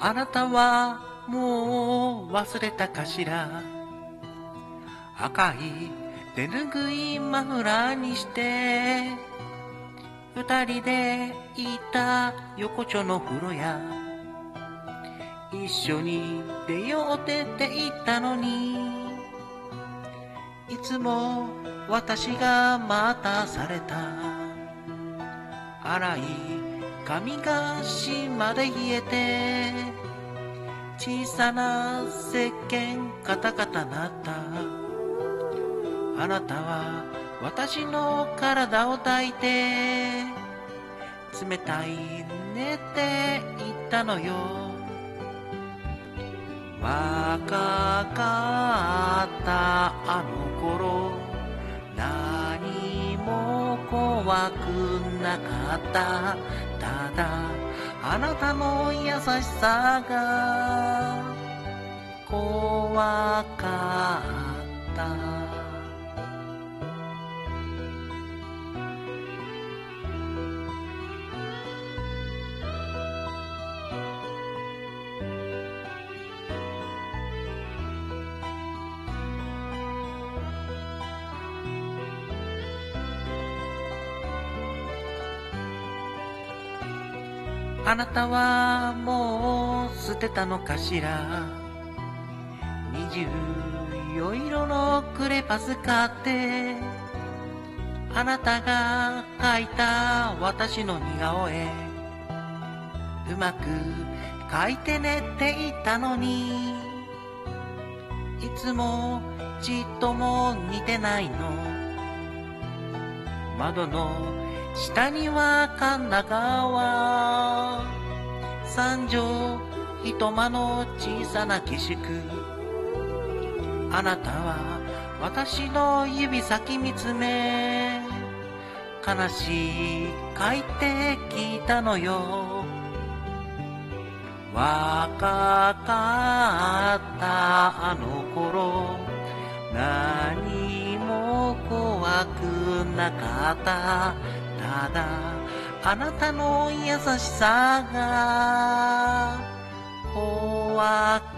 あなたはもう忘れたかしら？赤い手ぬぐいマフラーにして二人で行った横丁の風呂や一緒に出ようってって言ったのにいつも私が待たされた。荒い髪が島で冷えて小さな石鹸カタカタなった。あなたは私の体を抱いて冷たいねって言ったのよ。若かったあの頃怖くなかった。ただあなたの優しさが怖かった。あなたはもう捨てたのかしら？二十四色のクレパス買ってあなたが描いた私の似顔絵うまく描いてねって言ったのにいつもちっとも似てないの。窓の下には神田川。三畳一間の小さな下宿。あなたは私の指先見つめ。悲しい書いて聞いたのよ。若かったあの頃。何も怖くなかった。ただあなたの優しさが怖く